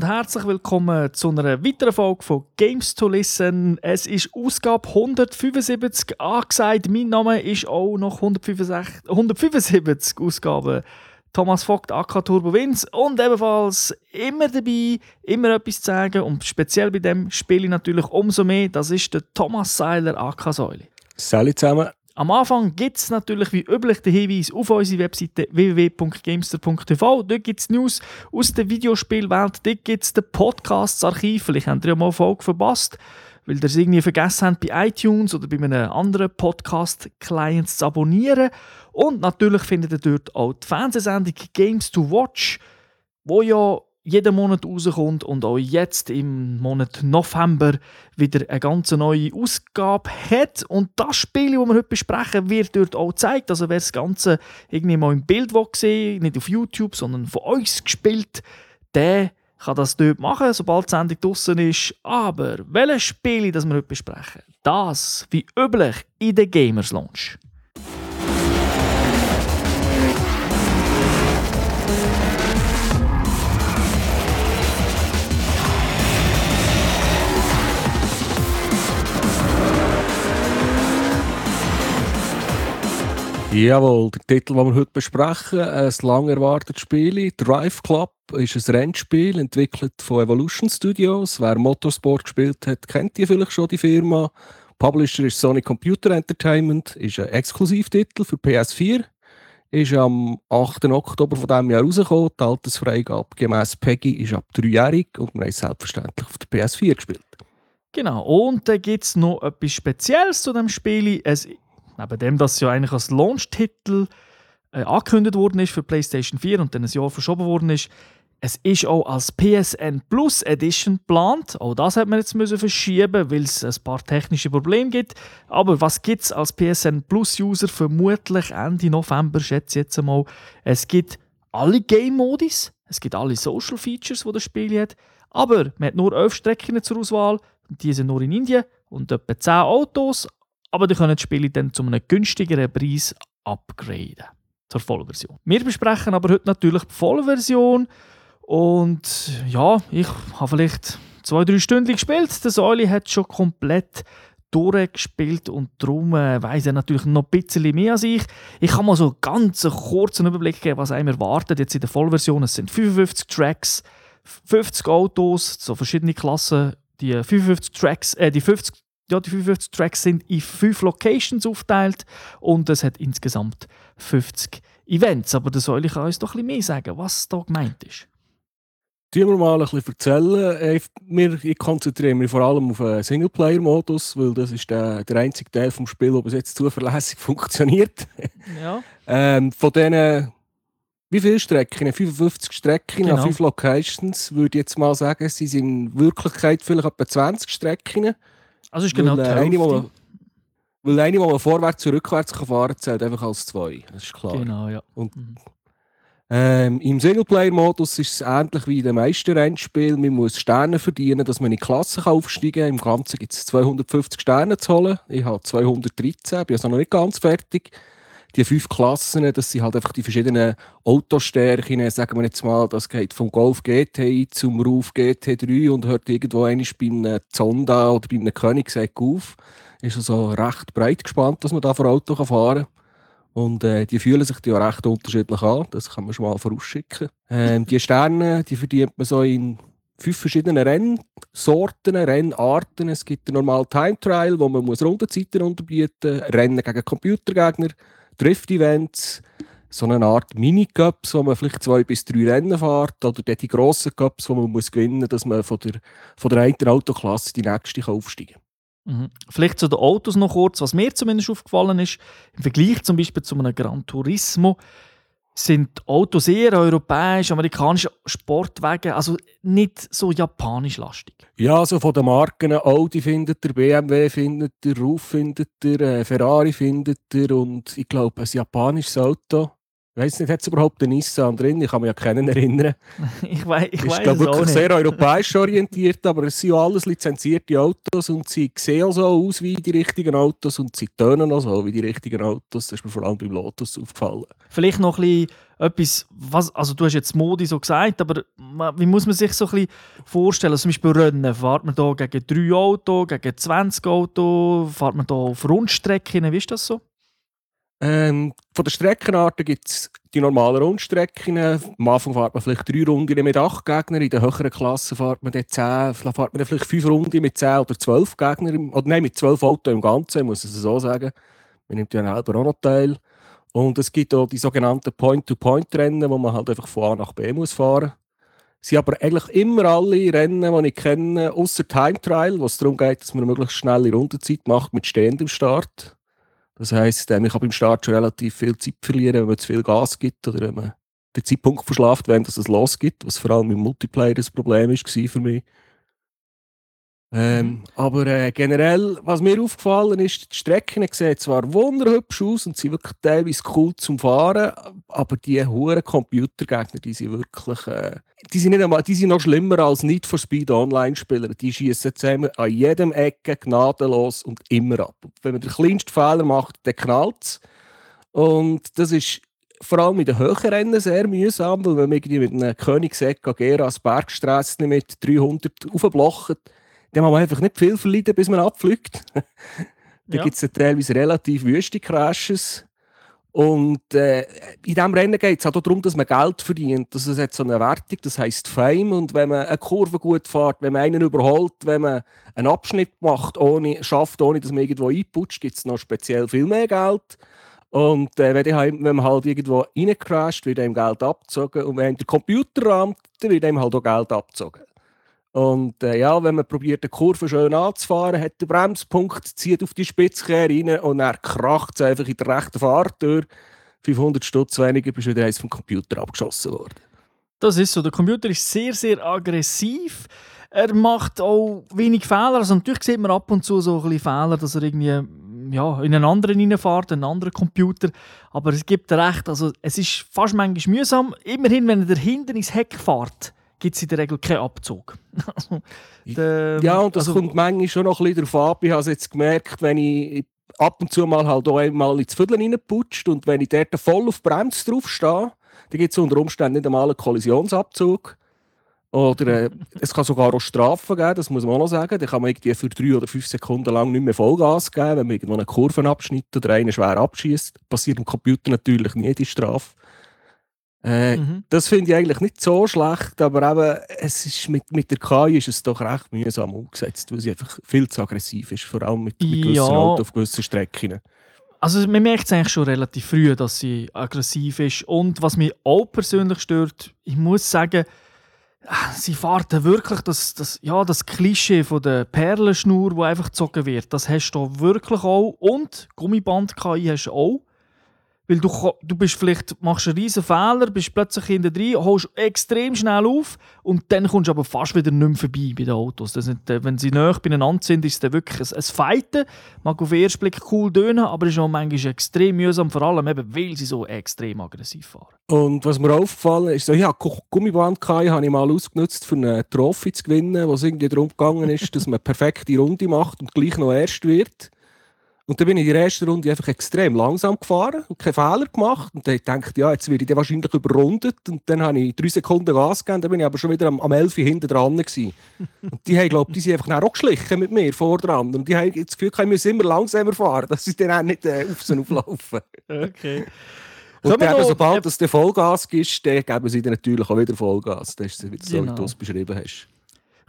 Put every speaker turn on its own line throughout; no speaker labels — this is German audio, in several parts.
Und herzlich willkommen zu einer weiteren Folge von Games to Listen. Es ist Ausgabe 175 angesagt. Mein Name ist auch noch 165, 175 Ausgaben. Thomas Vogt, AK Turbo Wins und ebenfalls immer dabei, immer etwas zu sagen und speziell bei dem spiele ich natürlich umso mehr. Das ist der Thomas Seiler, AK Säule.
Salut zusammen.
Am Anfang gibt es natürlich wie üblich den Hinweis auf unsere Webseite www.gamester.tv. Dort gibt es News aus der Videospielwelt, dort gibt es den Podcasts-Archiv. Vielleicht habt ihr ja mal eine Folge verpasst, weil ihr es irgendwie vergessen habt, bei iTunes oder bei einem anderen Podcast-Client zu abonnieren. Und natürlich findet ihr dort auch die Fernsehsendung Games to Watch, wo ja jeden Monat rauskommt und auch jetzt im Monat November wieder eine ganz neue Ausgabe hat. Und das Spiel, das wir heute besprechen, wird dort auch gezeigt. Also wer das Ganze irgendwie mal im Bild sehen nicht auf YouTube, sondern von uns gespielt, der kann das dort machen, sobald die Sendung draußen ist. Aber welches Spiel, das wir heute besprechen, das wie üblich in der Gamers Launch.
Jawohl, der Titel, den wir heute besprechen, ein lang erwartetes Spiel. Drive Club ist ein Rennspiel, entwickelt von Evolution Studios. Wer Motorsport gespielt hat, kennt die vielleicht schon, die Firma. Publisher ist Sony Computer Entertainment, ist ein Exklusivtitel für PS4. Ist am 8. Oktober von diesem Jahr rausgekommen. Die Altersfreigabe gemäß PEGI ist ab 3-jährig und wir haben es selbstverständlich auf der PS4 gespielt.
Genau, und dann gibt es noch etwas Spezielles zu dem Spiel. Es Neben dem, dass ja eigentlich als Launch-Titel äh, angekündigt worden ist für PlayStation 4 und dann ein Jahr verschoben worden ist, es ist auch als PSN Plus Edition geplant. Auch das hat man jetzt müssen verschieben, weil es ein paar technische Probleme gibt. Aber was gibt es als PSN Plus User vermutlich Ende November, schätze ich jetzt einmal? Es gibt alle Game-Modis, es gibt alle Social Features, die das Spiel hat. Aber man hat nur 11 Strecken zur Auswahl. Die sind nur in Indien und etwa 10 Autos. Aber die können das Spiel dann zu einem günstigeren Preis upgraden. Zur Vollversion. Wir besprechen aber heute natürlich die Vollversion. Und ja, ich habe vielleicht zwei, drei Stunden gespielt. Der Säuli hat schon komplett durchgespielt und darum äh, weiss er natürlich noch ein bisschen mehr als ich. Ich kann mal so ganz einen kurzen Überblick geben, was einem erwartet jetzt in der Vollversion. Es sind 55 Tracks, 50 Autos, so verschiedene Klassen. Die 55 Tracks, äh, die 50 ja, die 55 Tracks sind in fünf Locations aufgeteilt und es hat insgesamt 50 Events. Aber da soll ich uns doch ein bisschen mehr sagen, was da gemeint ist.
Tun wir mal ein bisschen erzählen. Ich konzentriere mich vor allem auf den Singleplayer-Modus, weil das ist der, der einzige Teil des Spiels, der bis jetzt zuverlässig funktioniert.
Ja.
ähm, von diesen, wie viele Strecken? 55 Strecken
Genau.
an fünf Locations, würde ich jetzt mal sagen, sie sind in Wirklichkeit vielleicht etwa 20 Strecken.
Also ist genau
weil,
die
äh, eine, wo
Hälfte.
man, weil eine, man vorwärts und rückwärts kann fahren kann, zählt einfach als zwei. Das ist klar.
Genau, ja.
Und
Mhm.
ähm, Im Singleplayer-Modus ist es ähnlich wie in den meisten Rennspielen. Man muss Sterne verdienen, dass man in die Klasse aufsteigen kann. Im Ganzen gibt es 250 Sterne zu holen. Ich habe 213, bin also noch nicht ganz fertig. Die fünf Klassen, das sind halt einfach die verschiedenen Autostärken. Sagen wir jetzt mal, das geht vom Golf GTI zum Ruf GT3 und hört irgendwo einmal bei einem Zonda oder bei einem Koenigsegg auf. Ist also recht breit gespannt, dass man da vor Auto fahren kann. Und äh, die fühlen sich ja recht unterschiedlich an. Das kann man schon mal vorausschicken. Ähm, die Sterne, die verdient man so in fünf verschiedenen Rennsorten, Rennarten. Es gibt den normalen Time Trial, wo man muss Rundenzeiten unterbieten muss, Rennen gegen Computergegner, Drift-Events, so eine Art Mini-Cups, wo man vielleicht zwei bis drei Rennen fährt, oder dann die grossen Cups, wo man muss gewinnen muss, dass man von der, von der einen Autoklasse die nächste kann aufsteigen kann.
Mhm. Vielleicht zu den Autos noch kurz, was mir zumindest aufgefallen ist. Im Vergleich zum Beispiel zu einem Gran Turismo sind Autos eher europäisch, amerikanische Sportwagen, also nicht so japanisch lastig.
Ja, also von den Marken Audi findet ihr, BMW findet ihr, Ruf findet ihr, äh, Ferrari findet ihr und ich glaube ein japanisches Auto. Weiß nicht, hat es überhaupt einen Nissan drin? Ich kann mich ja keinen erinnern.
ich weiß ich
glaube
es
wirklich
nicht.
sehr europäisch orientiert, aber es sind ja alles lizenzierte Autos und sie sehen auch so aus wie die richtigen Autos und sie tönen auch so wie die richtigen Autos. Das ist mir vor allem beim Lotus aufgefallen.
Vielleicht noch ein bisschen etwas, was, also du hast jetzt Modi so gesagt, aber wie muss man sich so ein bisschen vorstellen? Also zum Beispiel Rennen, fährt man da gegen drei Autos, gegen 20 Autos, fährt man da auf Rundstrecken, wie ist das so?
Ähm, von den Streckenarten gibt es die normalen Rundstrecken. Am Anfang fährt man vielleicht drei Runden mit acht Gegnern. In den höheren Klassen fährt man dann zehn, fährt man dann vielleicht fünf Runden mit zehn oder zwölf Gegnern. Oder nein, mit zwölf Autos im Ganzen, muss ich es so sagen. Man nimmt ja selber auch noch teil. Und es gibt auch die sogenannten Point-to-Point-Rennen, wo man halt einfach von A nach B muss fahren sind aber eigentlich immer alle Rennen, die ich kenne, außer Time Trial, wo es darum geht, dass man eine möglichst schnelle Rundenzeit macht mit stehendem Start. Das heisst, ich kann beim Start schon relativ viel Zeit verlieren, wenn man zu viel Gas gibt oder wenn man den Zeitpunkt verschlaft, wenn es losgeht, was vor allem im Multiplayer das Problem war für mich. Ähm, aber äh, generell, was mir aufgefallen ist, die Strecken sehen zwar wunderhübsch aus und sind wirklich teilweise cool zum Fahren, aber die hohen Computergegner, die sind wirklich, äh, die sind nicht einmal, die sind noch schlimmer als Need for Speed Online-Spieler. Die schießen zusammen an jedem Ecke gnadenlos und immer ab. Und wenn man den kleinsten Fehler macht, dann knallt es. Und das ist vor allem in den höheren Rennen sehr mühsam, weil wenn man irgendwie mit einem Koenigsegg Geras Bergstrasse mit 300 aufblockt, dann kann man einfach nicht viel verleiden, bis man abfliegt. da
Ja.
gibt es teilweise relativ wüste Crashes. Und äh, in diesem Rennen geht es auch darum, dass man Geld verdient. Das hat so eine Wertung, das heisst Fame. Und wenn man eine Kurve gut fährt, wenn man einen überholt, wenn man einen Abschnitt macht, ohne, schafft, ohne dass man irgendwo einputscht, gibt es noch speziell viel mehr Geld. Und äh, wenn, die, halt- wenn man halt irgendwo reincrasht, wird einem Geld abgezogen. Und wenn der Computer rammt, wird einem halt auch Geld abgezogen. Und äh, ja, wenn man probiert, eine Kurve schön anzufahren, hat der Bremspunkt, zieht auf die Spitzkehre rein und dann kracht es einfach in der rechten Fahrtür. 500 Stutz weniger bist wieder eins vom Computer abgeschossen worden.
Das ist so. Der Computer ist sehr, sehr aggressiv. Er macht auch wenig Fehler. Also natürlich sieht man ab und zu so ein bisschen Fehler, dass er irgendwie ja, in einen anderen reinfährt, einen anderen Computer. Aber es gibt recht, also es ist fast manchmal mühsam. Immerhin, wenn er dahinter ins Heck fährt, gibt es in der Regel keinen Abzug. der,
Ja, und das
also,
kommt manchmal schon noch ein bisschen darauf ab. Ich habe es jetzt gemerkt, wenn ich ab und zu mal halt auch einmal ins Viertel reinputscht und wenn ich dort voll auf Bremse drauf stehe, dann gibt es unter Umständen nicht einmal einen Kollisionsabzug. Oder äh, es kann sogar auch Strafen geben, das muss man auch noch sagen. Da kann man irgendwie für drei oder fünf Sekunden lang nicht mehr Vollgas geben, wenn man irgendwo einen Kurvenabschnitt oder einen schwer abschießt. Passiert im Computer natürlich nie die Strafe. Äh,
mhm.
das finde ich eigentlich nicht so schlecht, aber eben, es ist mit, mit der KI ist es doch recht mühsam umgesetzt, weil sie einfach viel zu aggressiv ist, vor allem mit, mit gewissen
Ja.
Autos auf gewissen Strecken.
Also man merkt es eigentlich schon relativ früh, dass sie aggressiv ist. Und was mich auch persönlich stört, ich muss sagen, sie fährt wirklich das, das, ja, das Klischee von der Perlenschnur, wo einfach gezogen wird. Das hast du wirklich auch. Und Gummiband-KI hast du auch. Weil du, du bist vielleicht, machst einen riesen Fehler, bist plötzlich hinter drin, holst extrem schnell auf und dann kommst du aber fast wieder nicht mehr vorbei bei den Autos. Das sind, äh, wenn sie näher beieinander sind, ist es wirklich ein, ein Fighten. Mag auf den ersten Blick cool tönen, aber ist auch manchmal extrem mühsam, vor allem eben, weil sie so extrem aggressiv fahren.
Und was mir aufgefallen ist, so, ja, Gu- Gummiband KI habe ich mal ausgenutzt, für eine Trophy zu gewinnen, wo es irgendwie darum gegangen ist, dass man eine perfekte Runde macht und gleich noch erst wird. Und dann bin ich in der ersten Runde einfach extrem langsam gefahren und keinen Fehler gemacht. Und dann dachte ich, ja, jetzt werde ich dann wahrscheinlich überrundet. Und dann habe ich drei Sekunden Gas gegeben, dann bin ich aber schon wieder am, am 11 hinten dran. Gewesen. Und die haben, glaube die sind einfach dann auch geschlichen mit mir vor dran. Und die haben das Gefühl, ich muss immer langsamer fahren, dass sie dann auch nicht äh, auf sie auflaufen.
Okay.
Und dann,
noch-
sobald es der Vollgas gibt, dann geben sie dir natürlich auch wieder Vollgas. Das ist so, wie
Genau.
du es beschrieben hast.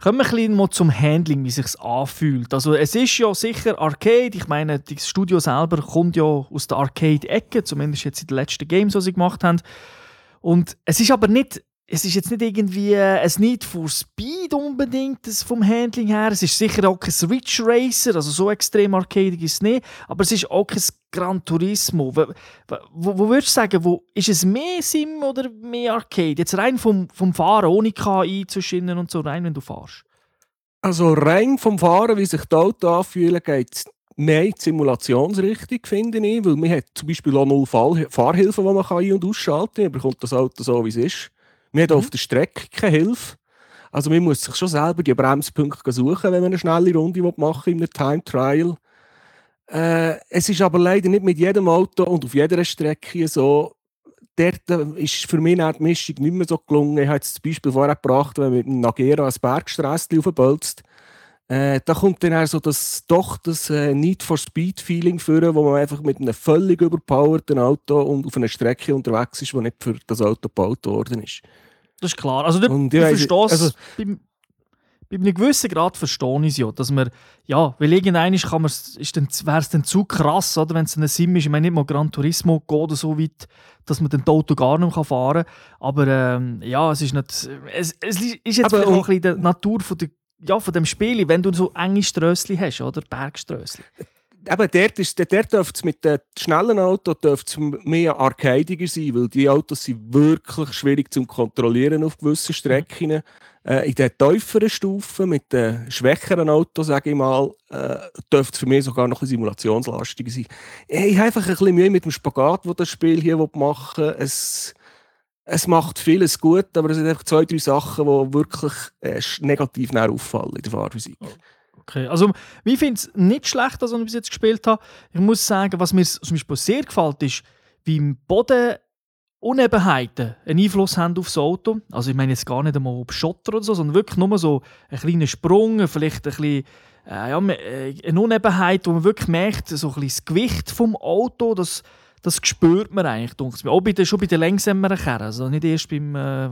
Kommen wir ein bisschen mal zum Handling, wie es anfühlt. Also es ist ja sicher Arcade. Ich meine, das Studio selber kommt ja aus der Arcade-Ecke, zumindest jetzt in den letzten Games, die sie gemacht haben. Und es ist aber nicht, es ist jetzt nicht irgendwie ein Need for Speed unbedingt das vom Handling her. Es ist sicher auch kein Ridge Racer, also so extrem arcadig ist es nicht. Aber es ist auch kein Gran Turismo. Wo, wo, wo würdest du sagen, wo, ist es mehr Sim oder mehr Arcade? Jetzt rein vom, vom Fahren, ohne KI zwischen ihnen und so, rein wenn du fährst.
Also rein vom Fahren, wie sich die Autos anfühlen, geht es Nein, die Simulationsrichtung finde ich, weil man hat zum Beispiel auch null Fahr Fahrhilfen, die man ein- und ausschalten kann. Man bekommt das Auto so, wie es ist. Man hat
Mhm.
auf der Strecke keine Hilfe. Also man muss sich schon selber die Bremspunkte suchen, wenn man eine schnelle Runde machen will in einem Time Trial. Äh, es ist aber leider nicht mit jedem Auto und auf jeder Strecke so. Dort äh, ist für mich die Mischung nicht mehr so gelungen. Ich habe jetzt das Beispiel vorher gebracht, wenn man mit einem Nagera ein Bergsträsschen aufbolzt. Äh, da kommt dann auch so das, doch das äh, Need for Speed Feeling führen, wo man einfach mit einem völlig überpowerten Auto und auf einer Strecke unterwegs ist, die nicht für das Auto gebaut worden ist.
Das ist klar. Also, du,
Und ich weiss-
verstehst,
also-
beim, bei einem gewissen Grad verstehe ich es ja, dass man, ja, weil irgendwann kann man's- ist dann, wäre es dann zu krass, oder, wenn es ein Sim ist, ich meine nicht mal Gran Turismo geht oder so weit, dass man das Auto gar nicht mehr fahren kann, aber ähm, ja, es ist nicht, es, es ist jetzt
Aber
auch ein bisschen der Natur von, der, ja, von dem Spiel, wenn du so enge Strössli hast, oder, Bergströssli.
Eben dort, ist, dort dürfte es mit den schnellen Autos mehr arcadiger sein, weil die Autos sind wirklich schwierig zu kontrollieren auf gewissen Strecken. Äh, in den tieferen Stufen, mit den schwächeren Autos, sage ich mal, äh, dürfte es für mich sogar noch ein simulationslastiger sein. Ich habe einfach ein bisschen Mühe mit dem Spagat, den das Spiel hier machen will. Es, es macht vieles gut, aber es sind einfach zwei, drei Sachen, die wirklich äh, negativ auffallen in der Fahrphysik.
Okay, also ich finde es nicht schlecht, was ich bis jetzt gespielt habe. Ich muss sagen, was mir zum Beispiel sehr gefällt, ist, wie im Boden Unebenheiten einen Einfluss haben das Auto. Also ich meine jetzt gar nicht einmal auf Schotter oder so, sondern wirklich nur so einen kleinen Sprung, vielleicht ein bisschen, äh, ja, äh, eine Unebenheit, wo man wirklich merkt, so ein bisschen das Gewicht vom Auto, das, das spürt man eigentlich. Auch bei den, schon bei den längsameren Kerren, also nicht erst beim äh,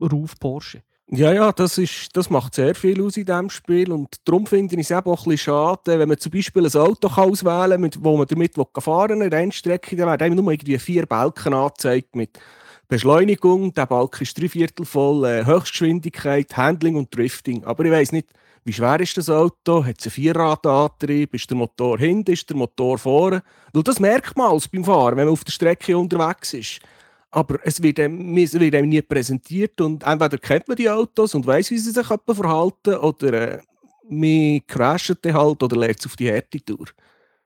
Ruf Porsche.
Ja, ja, das, ist, das macht sehr viel aus in diesem Spiel. Und darum finde ich es eben auch ein bisschen schade, wenn man zum Beispiel ein Auto auswählen kann, mit- wo man damit fahren will, eine Rennstrecke, dann werden nur irgendwie vier Balken angezeigt mit Beschleunigung, der Balken ist drei Viertel voll, äh, Höchstgeschwindigkeit, Handling und Drifting. Aber ich weiß nicht, wie schwer ist das Auto? Hat es einen Vierradantrieb? Ist der Motor hinten? Ist der Motor vorne? Weil das merkt man alles beim Fahren, wenn man auf der Strecke unterwegs ist. Aber es wird, einem, es wird einem nie präsentiert und entweder kennt man die Autos und weiß, wie sie sich verhalten oder äh, man crasht halt oder lernt es auf die Härte-Tour.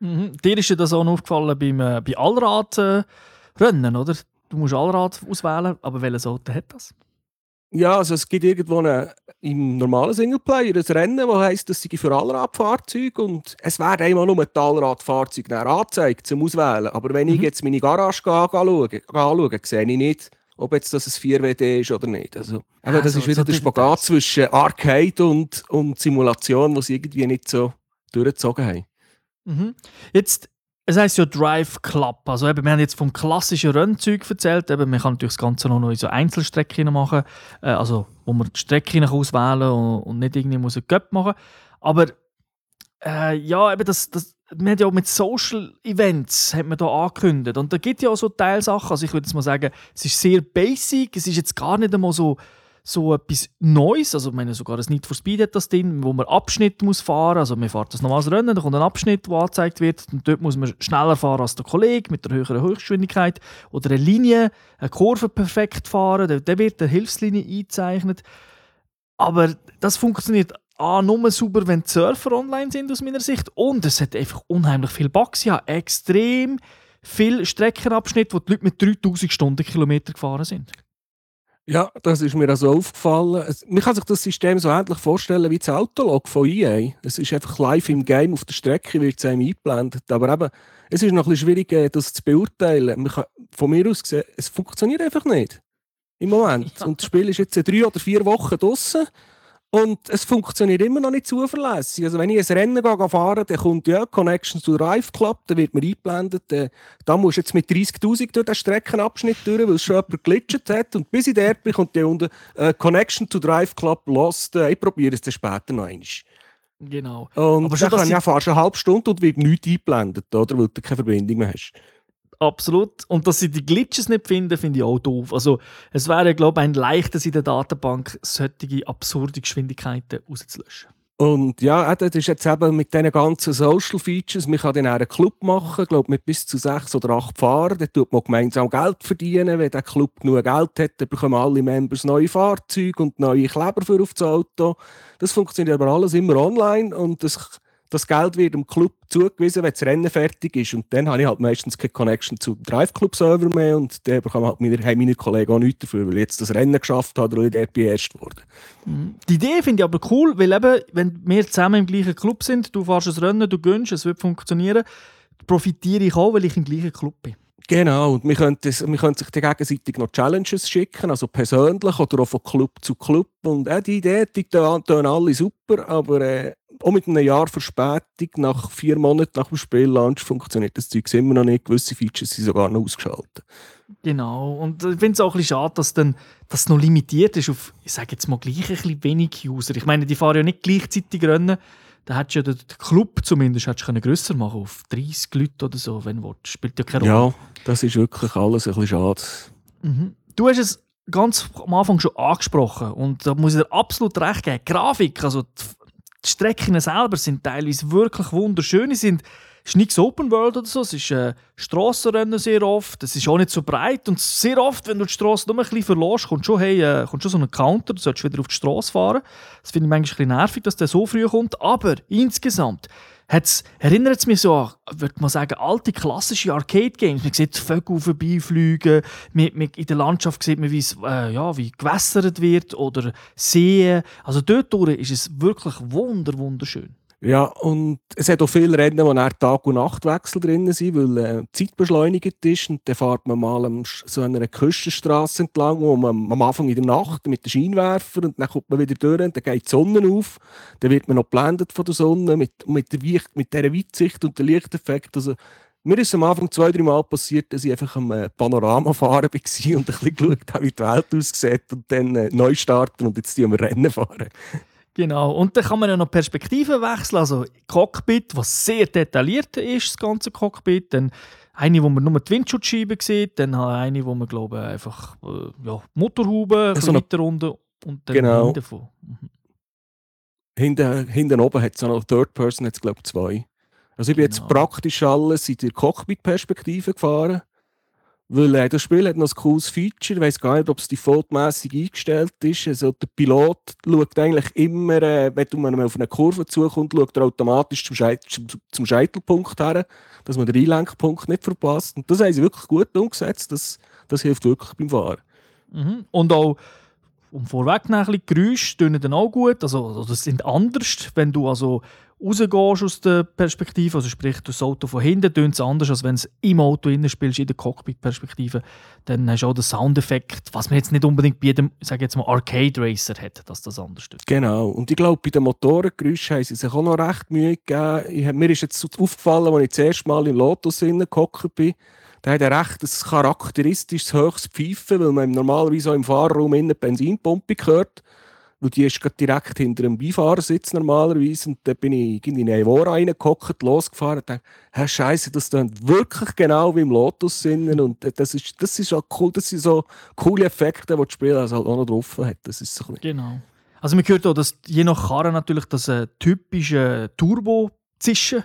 Mhm. Dir ist ja das auch aufgefallen beim, äh, bei Allrad-Rennen, oder? Du musst Allrad auswählen, aber welches Auto hat das?
Ja, also es gibt irgendwo eine, im normalen Singleplayer ein Rennen, das heisst, das sei für Allradfahrzeuge und es werden einmal nur die Allradfahrzeuge dann angezeigt zum Auswählen. Aber wenn ich
Mhm.
jetzt meine Garage anschaue, anschaue, sehe ich nicht, ob jetzt das ein 4WD ist oder nicht. Also,
Ah,
das ist wieder
so
der Spagat
Details.
zwischen Arcade und, und Simulation, was sie irgendwie nicht so durchgezogen haben.
Mhm. Jetzt, es heisst ja Drive Club. Also eben, wir haben jetzt vom klassischen Rennzeug erzählt. Eben, man kann natürlich das Ganze noch in so Einzelstrecken machen. Äh, also, wo man die Strecke auswählen kann und, und nicht irgendwie muss einen Cup machen. Aber äh, ja, eben das, das, man hat ja auch mit Social Events hat man da angekündigt. Und da gibt ja auch so Teilsachen. Also ich würde jetzt mal sagen, es ist sehr basic. Es ist jetzt gar nicht einmal so, so etwas Neues. Also ich meine, sogar das Need for Speed hat das drin, wo man Abschnitte muss fahren. Also man fährt das normales Rennen, da kommt ein Abschnitt, der angezeigt wird. Und dort muss man schneller fahren als der Kollege mit der höheren Höchstgeschwindigkeit. Oder eine Linie, eine Kurve perfekt fahren. Da, da wird eine Hilfslinie eingezeichnet. Aber das funktioniert A, nur super, wenn die Surfer online sind, aus meiner Sicht. Und es hat einfach unheimlich viel Bugs. Ja, extrem viele Streckenabschnitte, wo die Leute mit 3000 Stundenkilometer gefahren sind.
Ja, das ist mir also aufgefallen. Es, man kann sich das System so ähnlich vorstellen wie das Autolog von EA. Es ist einfach live im Game auf der Strecke, wird es einem eingeblendet. Aber eben, es ist noch ein bisschen schwierig, das zu beurteilen. Man kann, von mir aus gesehen, es funktioniert einfach nicht. Im Moment.
Ja.
Und das Spiel ist jetzt seit drei oder vier Wochen draußen. Und es funktioniert immer noch nicht zuverlässig. Also wenn ich ein Rennen gehe, fahre, dann kommt ja Connection to Drive Club, dann wird mir eingeblendet, äh, da musst du jetzt mit 30'000 durch den Streckenabschnitt durch, weil es schon jemand glitschet hat. Und bis ich dort bin, kommt dann unten äh, Connection to Drive Club lost. Äh, ich probiere es dann später noch einmal.
Genau.
Und
Aber schon, dass
kann
sie-
ja fast eine halbe Stunde und wird nichts eingeblendet, oder? weil du keine Verbindung mehr hast.
Absolut. Und dass sie die Glitches nicht finden, finde ich auch doof. Also, es wäre, glaube ich, ein leichtes in der Datenbank, solche absurde Geschwindigkeiten rauszulöschen.
Und ja, das ist jetzt eben mit diesen ganzen Social Features, man kann dann einen Club machen, glaube mit bis zu sechs oder acht Fahrern, dann tut man gemeinsam Geld verdienen, wenn der Club genug Geld hat, dann bekommen alle Members neue Fahrzeuge und neue Kleber für auf das Auto. Das funktioniert aber alles immer online und das, das Geld wird dem Club zugewiesen, wenn das Rennen fertig ist. Und dann habe ich halt meistens keine Connection zum Drive-Club-Server mehr und dann bekommen halt meine, haben meine Kollegen auch nichts dafür, weil ich jetzt das Rennen geschafft habe oder dort erst wurde.
Mhm. Die Idee finde ich aber cool, weil eben, wenn wir zusammen im gleichen Club sind, du fährst ein Rennen, du gönnst, es wird funktionieren, profitiere ich auch, weil ich im gleichen Club bin.
Genau, und wir können, das, wir können sich gegenseitig noch Challenges schicken, also persönlich oder auch von Club zu Club. Und äh, die Idee, die tun alle super, aber äh, auch mit einem Jahr Verspätung, nach vier Monaten nach dem Spiellaunch, funktioniert das Zeug immer noch nicht. Gewisse Features sind sogar noch ausgeschaltet.
Genau, und ich finde es auch ein bisschen schade, dass dann, das noch limitiert ist auf, ich sage jetzt mal, gleich ein bisschen wenig User. Ich meine, die fahren ja nicht gleichzeitig Rennen, da hättest du ja den Club zumindest hättest du grösser machen auf 30 Leute oder so, wenn du willst. Spielt ja keine
Rolle. Ja, das ist wirklich alles ein bisschen schade.
Mhm. Du hast es ganz am Anfang schon angesprochen und da muss ich dir absolut recht geben. Die Grafik, also die Strecken selber sind teilweise wirklich wunderschön. Sie sind es ist nichts Open World oder so, es ist äh, Strassenrennen sehr oft, es ist auch nicht so breit und sehr oft, wenn du die Straße nur ein bisschen verlässt, kommt schon, hey, äh, kommt schon so ein Counter, du solltest wieder auf die Straße fahren. Das finde ich manchmal ein bisschen nervig, dass der so früh kommt, aber insgesamt erinnert es mich so an, würde man sagen, alte klassische Arcade-Games. Man sieht Vögel vorbeifliegen, man, man, in der Landschaft sieht man, äh, ja, wie gewässert wird oder Seen. Also dort ist es wirklich wunder, wunderschön.
Ja, und es hat auch viele Rennen, wo Tag- und Nachtwechsel drin sind, weil äh, die Zeit beschleunigt ist. Und dann fährt man mal am, so einer Küstenstraße entlang, wo man am Anfang in der Nacht mit den Scheinwerfer und dann kommt man wieder durch und dann geht die Sonne auf. Dann wird man noch geblendet von der Sonne mit, mit, der, mit dieser Weitsicht und dem Lichteffekt. Also, mir ist am Anfang zwei, drei Mal passiert, dass ich einfach am äh, Panorama fahren war und ein bisschen geschaut habe, wie die Welt aussieht und dann äh, neu starten und jetzt die am Rennen fahren.
Genau, und dann kann man ja noch Perspektiven wechseln, also Cockpit, was sehr detailliert ist, das ganze Cockpit, dann eine, wo man nur die Windschutzscheibe sieht, dann eine, wo man glaube ich, einfach äh, ja, Motorhaube,
so
weiter unten und dann
genau.
hinten von. Mhm.
Hinten, hinten oben hat es noch Third Person, jetzt glaube ich zwei. Also ich bin genau. jetzt praktisch alles in der Cockpit-Perspektive gefahren. Weil äh, das Spiel hat noch ein cooles Feature. Ich weiß gar nicht, ob es defaultmäßig eingestellt ist. Also der Pilot schaut eigentlich immer, äh, wenn man auf eine Kurve zukommt, schaut er automatisch zum, Scheit zum Scheitelpunkt her, dass man den Einlenkpunkt nicht verpasst. Und das haben sie wirklich gut umgesetzt. Das, das hilft wirklich beim Fahren.
Mhm. Und auch um vorwegzunehmen, die Geräusche tönen dann auch gut. Also, das sind anders, wenn du also rausgehst aus der Perspektive, also sprich das Auto von hinten, tönt es anders, als wenn du im Auto innen spielst, in der Cockpit-Perspektive. Dann hast du auch den Soundeffekt, was man jetzt nicht unbedingt bei jedem, jetzt mal, Arcade Racer hat, dass das anders tut.
Genau. Und ich glaube, bei den Motorengeräuschen haben sie sich auch noch recht Mühe gegeben. Mir ist jetzt aufgefallen, als ich das erste Mal im Lotus gehockt bin, da hat er recht ein charakteristisches höchstes Pfeifen, weil man normalerweise auch im Fahrraum in der Benzinpumpe hört. Weil die ist direkt hinter dem Beifahrersitz normalerweise. Und da bin ich in eine Evora reingehockt, losgefahren und dachte, Herr Scheiße, das klingt wirklich genau wie im Lotus sinnen. Und das ist, das ist auch cool, das sind so coole Effekte, die das Spiel also halt auch noch drauf hat. Das ist so
genau. Also man hört auch, dass je nach Karre natürlich das äh, typische Turbo-Zischen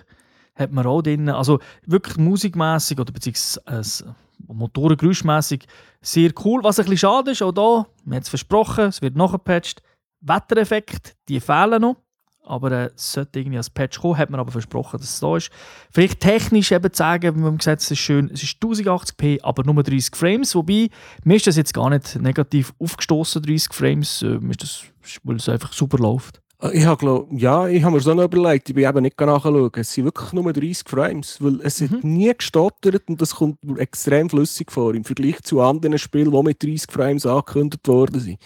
hat man auch drin. Also wirklich musikmäßig oder beziehungsweise äh, Motorengeräuschmäßig sehr cool. Was ein bisschen schade ist, auch da, man hat es versprochen, es wird nachgepatcht. Wettereffekt, die fehlen noch. Aber äh, es sollte irgendwie als Patch kommen, hat man aber versprochen, dass es da ist. Vielleicht technisch eben zu sagen, wie man gesagt es ist schön, es ist 1080p, aber nur 30 Frames. Wobei, mir ist das jetzt gar nicht negativ aufgestoßen 30 Frames, äh, das, weil es einfach super läuft.
Äh, ich habe ja, ich habe mir so noch überlegt, ich bin eben nicht nachschauen. Es sind wirklich nur 30 Frames, weil es mhm. nie gestottert und das kommt extrem flüssig vor im Vergleich zu anderen Spielen, die mit 30 Frames angekündigt worden sind.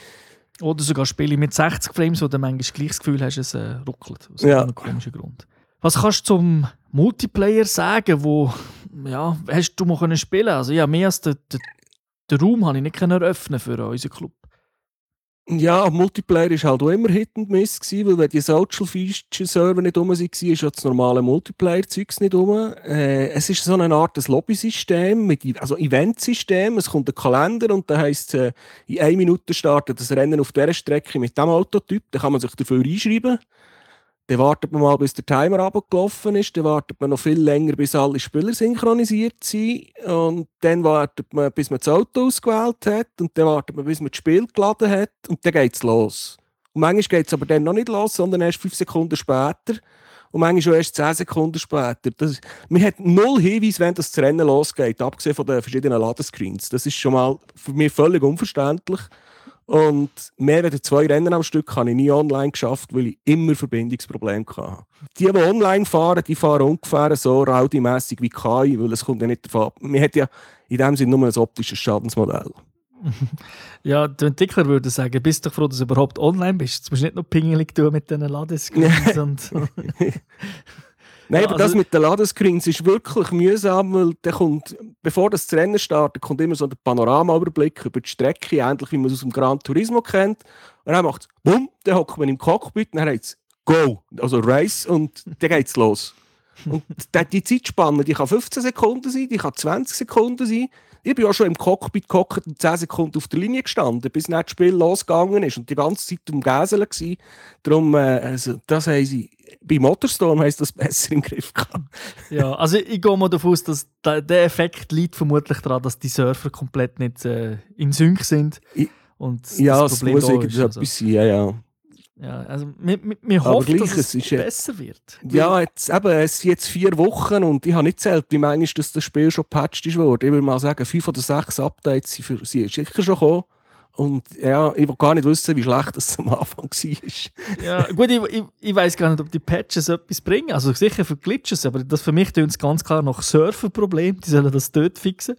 Oder sogar Spiele mit 60 Frames, wo du manchmal gleich das Gefühl hast, es äh, ruckelt. Aus
ja.
einem komischen Grund. Was kannst du zum Multiplayer sagen, wo ja, hast du mal können spielen? Also ja, mehr als den, den, den Raum habe ich nicht eröffnen für unseren Club.
Ja, Multiplayer war halt auch immer Hit und Miss, gewesen, weil wenn die Social Feature Server nicht rum waren, ist ja das normale Multiplayer-Zeugs nicht rum. Äh, es ist so eine Art Lobby-System, also Event-System. Es kommt ein Kalender und da heisst äh, in einer Minute startet das Rennen auf dieser Strecke mit diesem Autotyp. Da kann man sich dafür einschreiben. Dann wartet man mal, bis der Timer abgelaufen ist. Dann wartet man noch viel länger, bis alle Spieler synchronisiert sind. Und dann wartet man, bis man das Auto ausgewählt hat. Und dann wartet man, bis man das Spiel geladen hat. Und dann geht es los. Und manchmal geht es aber dann noch nicht los, sondern erst fünf Sekunden später. und manchmal schon erst 10 Sekunden später. Das, man hat null Hinweis, wenn das Rennen losgeht, abgesehen von den verschiedenen Ladescreens. Das ist schon mal für mich völlig unverständlich. Und mehr als zwei Rennen am Stück habe ich nie online geschafft, weil ich immer Verbindungsprobleme hatte. Die, die online fahren, die fahren ungefähr so raudimässig wie KI, weil es kommt ja nicht davon ab. Man hat ja in dem Sinne nur ein optisches Schadensmodell.
Ja, die Entwickler würden sagen, bist du froh, dass du überhaupt online bist. Jetzt musst du nicht noch pingelig tun mit diesen Ladescreens. und
Nein, aber das
also-
mit den Ladescreens ist wirklich mühsam, weil der kommt, bevor das Rennen startet, kommt immer so der Panoramaüberblick über die Strecke, ähnlich wie man es aus dem Gran Turismo kennt. Und dann macht es bumm, dann hockt man im Cockpit und dann heißt es Go, also Race und dann geht es los. Und die, Zeitspanne, die kann 15 Sekunden sein, die kann 20 Sekunden sein. Ich bin auch schon im Cockpit gehockt und 10 Sekunden auf der Linie gestanden, bis dann das Spiel losgegangen ist und die ganze Zeit um Gäseln gsi. Darum, äh, also, das haben sie, bei Motorstorm haben sie das besser im Griff gehabt.
ja, also ich gehe mal davon aus, dass der, der Effekt liegt vermutlich daran, dass die Surfer komplett nicht äh, in Sync sind.
Ich-
Und
Ja,
das
es
Problem
muss
da ist. Also,
sein, ja, ja.
Ja, also wir,
Aber
hoffen,
gleich,
dass es,
es
besser wird.
Ja, jetzt, eben, es sind jetzt vier Wochen und ich habe nicht zählt, wie manchmal das, das Spiel schon gepatcht ist worden. Ich würde mal sagen, fünf oder sechs Updates sind, für, sind sicher schon gekommen. Und ja, ich will gar nicht wissen, wie schlecht das am Anfang war.
Ja, gut, ich, ich, ich weiß gar nicht, ob die Patches etwas bringen. Also sicher für Glitches, aber das für mich tun es ganz klar nach Surferproblem. Die sollen das dort fixen.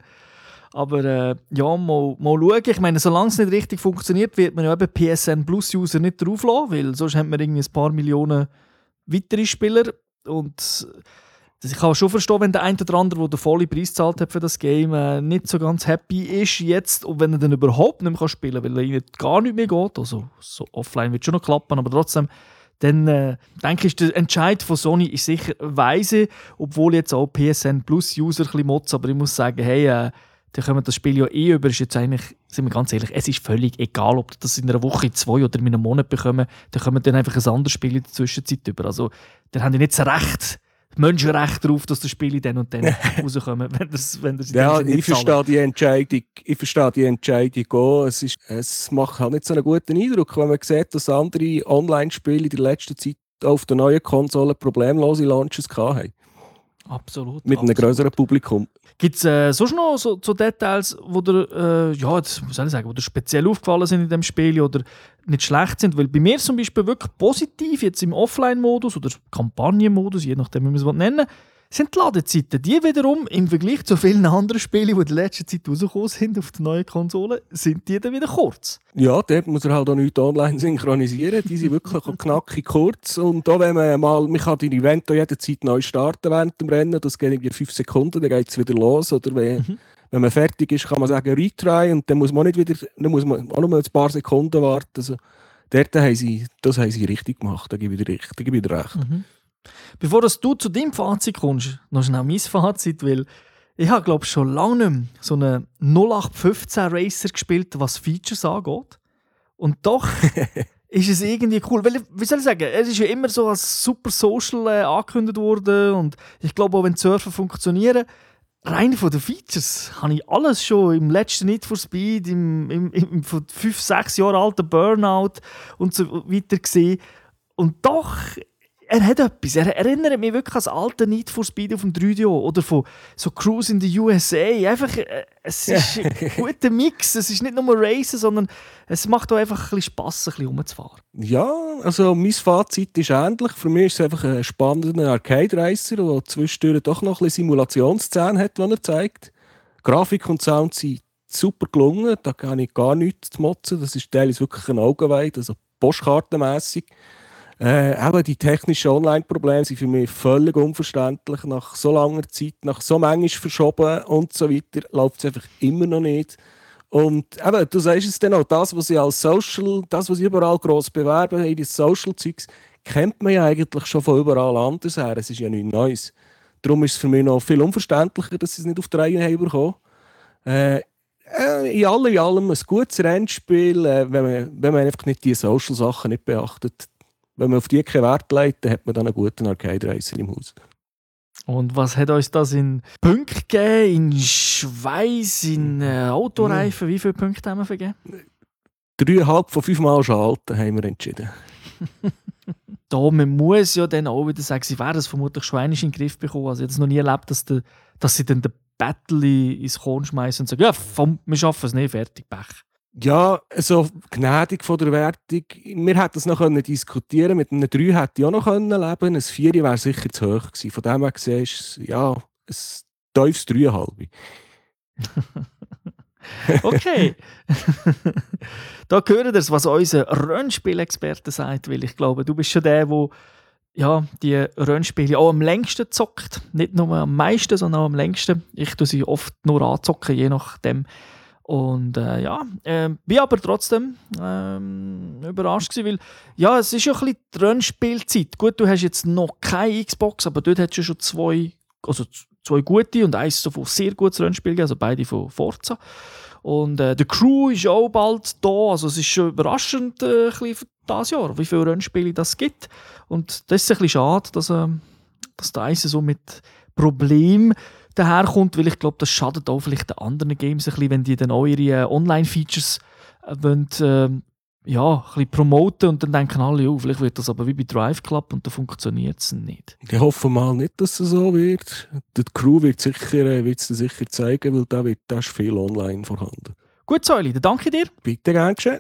Aber äh, ja, mal, mal schauen. Ich meine, solange es nicht richtig funktioniert, wird man ja eben PSN Plus-User nicht drauflassen, weil sonst haben wir irgendwie ein paar Millionen weitere Spieler. Und ich kann schon verstehen, wenn der eine oder andere, der den vollen Preis gezahlt hat für das Game, äh, nicht so ganz happy ist jetzt und wenn er dann überhaupt nicht mehr spielen kann, weil er ihnen gar nicht mehr geht. Also so offline wird schon noch klappen, aber trotzdem dann äh, denke ich, der Entscheid von Sony ist sicher weise, obwohl jetzt auch PSN Plus User ein bisschen motzen, aber ich muss sagen, hey, äh, die kommen das Spiel ja eh über, ist jetzt eigentlich, sind wir ganz ehrlich, es ist völlig egal, ob das in einer Woche, zwei oder in einem Monat bekommen, dann kommen dann einfach ein anderes Spiel in der Zwischenzeit über. Also, dann haben die nicht das Recht, Menschenrecht darauf, dass das Spiel dann und dann rauskommen, wenn das, wenn das
Ja, ich verstehe die Entscheidung. Ich verstehe die Entscheidung auch. Es, ist, es macht halt nicht so einen guten Eindruck, wenn man sieht, dass andere Online-Spiele in der letzten Zeit auf der neuen Konsole problemlose Launches hatten.
Absolut.
Mit einem größeren Publikum.
Gibt es äh, sonst noch so, so Details, wo dir, äh, ja, jetzt, soll ich sagen, wo dir speziell aufgefallen sind in dem Spiel oder nicht schlecht sind? Weil bei mir zum Beispiel wirklich positiv, jetzt im Offline-Modus oder Kampagnenmodus, je nachdem, wie man es nennen will, sind die Ladezeiten. Die wiederum im Vergleich zu vielen anderen Spielen, die in der letzten Zeit rausgekommen sind auf der neuen Konsole, sind die dann wieder kurz.
Ja, dort muss er halt auch nicht online synchronisieren. Die sind wirklich knackig kurz. Und auch wenn man mal, man kann die Event jederzeit neu starten während dem Rennen, das geht irgendwie fünf Sekunden, dann geht es wieder los. Oder wenn,
Mhm.
wenn man fertig ist, kann man sagen Retry und dann muss man nicht wieder, dann muss man auch noch mal ein paar Sekunden warten. Also, dort haben sie, das haben sie richtig gemacht, da gebe ich dir. Da gebe ich dir recht.
Bevor dass du zu deinem Fazit kommst, noch schnell mein Fazit, weil ich habe, glaube schon lange nicht mehr so einen 0815 Racer gespielt, was Features angeht. Und doch ist es irgendwie cool. Weil, wie soll ich sagen, es ist ja immer so als super Social äh, angekündigt worden und ich glaube auch, wenn die Surfer funktionieren, rein von den Features habe ich alles schon im letzten Need for Speed, im, im, im von fünf, sechs Jahre alten Burnout und so weiter gesehen. Und doch, er hat etwas. Er erinnert mich wirklich an das alte Need for Speed auf dem 3DO oder von so Cruise in the USA. Einfach, äh, es ist ein guter Mix. Es ist nicht nur Racen, sondern es macht auch einfach ein bisschen Spass, ein bisschen rumzufahren.
Ja, also mein Fazit ist ähnlich. Für mich ist es einfach ein spannender Arcade-Racer, der zwischendurch doch noch ein bisschen Simulationsszenen hat, die er zeigt. Grafik und Sound sind super gelungen, da kann ich gar nichts zu motzen. Das ist teilweise wirklich ein Augenweid, also postkartenmässig. Äh, eben die technischen Online-Probleme sind für mich völlig unverständlich. Nach so langer Zeit, nach so manchmal verschoben und so weiter, läuft es einfach immer noch nicht. Und eben, du sagst es dann auch, das, was ich als Social, das, was ich überall gross bewerben, hey, das Social-Zeugs, kennt man ja eigentlich schon von überall anders her. Es ist ja nichts Neues. Darum ist es für mich noch viel unverständlicher, dass sie es nicht auf die Reihe haben bekommen. Äh, äh, in allem, in allem ein gutes Rennspiel, äh, wenn, man, wenn man einfach nicht die Social-Sachen nicht beachtet. Wenn man auf die keinen Wert legt, dann hat man dann einen guten Arcade-Racer im Haus.
Und was hat uns das in Punkte gegeben, in Schweiß, in äh, Autoreifen? Wie viele Punkte haben wir vergeben?
Dreieinhalb von fünfmal schalten, haben wir entschieden.
da, man muss ja dann auch wieder sagen, sie werden es vermutlich schon einmal in den Griff bekommen. Also ich habe es noch nie erlebt, dass, der, dass sie dann den Battle ins Korn schmeißen und sagen, ja, komm, wir schaffen es nicht, fertig, Pech.
Ja, so gnädig von der Wertung. Wir hätten es noch können diskutieren Mit einem 3 hätte ich auch noch können leben Ein 4 wäre sicher zu hoch gewesen. Von dem her gesehen ist es, ja, ein tiefes 3,5.
okay. da gehört ihr was unser Rennspielexperte sagt, weil ich glaube, du bist schon der, der ja, die Rennspiele auch am längsten zockt. Nicht nur am meisten, sondern auch am längsten. Ich tue sie oft nur anzocken, je nachdem, und äh, ja, äh, bin aber trotzdem ähm, überrascht gewesen, weil ja, es ist ja ein bisschen die Rennspielzeit. Gut, du hast jetzt noch keine Xbox, aber dort hast du schon zwei, also zwei gute und eins davon sehr gutes Rennspiel, also beide von Forza. Und äh, die Crew ist auch bald da, also es ist schon überraschend äh, ein für dieses Jahr, wie viele Rennspiele das gibt. Und das ist ein bisschen schade, dass, äh, dass der Eis so mit Problemen daherkommt, weil ich glaube, das schadet auch vielleicht den anderen Games ein bisschen, wenn die dann eure äh, Online-Features äh, wollen, äh, ja, ein bisschen promoten und dann denken alle, oh, vielleicht wird das aber wie bei Drive Club und dann funktioniert es nicht.
Ich hoffe mal nicht, dass es so wird. Die Crew wird sicher, äh, wird es sicher zeigen, weil da, wird, da ist viel online vorhanden.
Gut, Säuli, dann danke dir.
Bitte gern geschehen.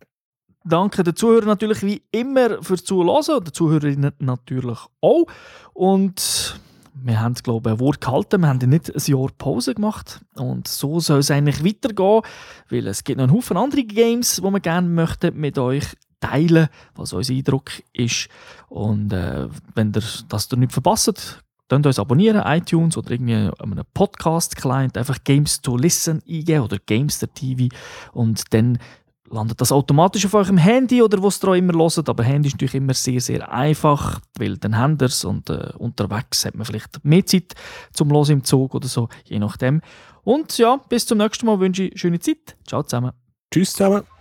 Danke den Zuhörern natürlich wie immer fürs Zuhören, den Zuhörerinnen natürlich auch. Und wir haben, glaube ich, ein Wort gehalten. Wir haben nicht ein Jahr Pause gemacht. Und so soll es eigentlich weitergehen, weil es gibt noch einen Haufen andere Games, die wir gerne möchten mit euch teilen, was unser Eindruck ist. Und äh, wenn ihr das nicht verpasst, könnt uns abonnieren, iTunes oder irgendwie einem Podcast-Client, einfach Games to Listen eingeben oder Gamester TV und dann landet das automatisch auf eurem Handy oder was ihr auch immer hört. Aber Handy ist natürlich immer sehr, sehr einfach, weil dann habt ihr es und äh, unterwegs hat man vielleicht mehr Zeit zum Los im Zug oder so, je nachdem. Und ja, bis zum nächsten Mal wünsche ich schöne Zeit. Ciao zusammen.
Tschüss zusammen.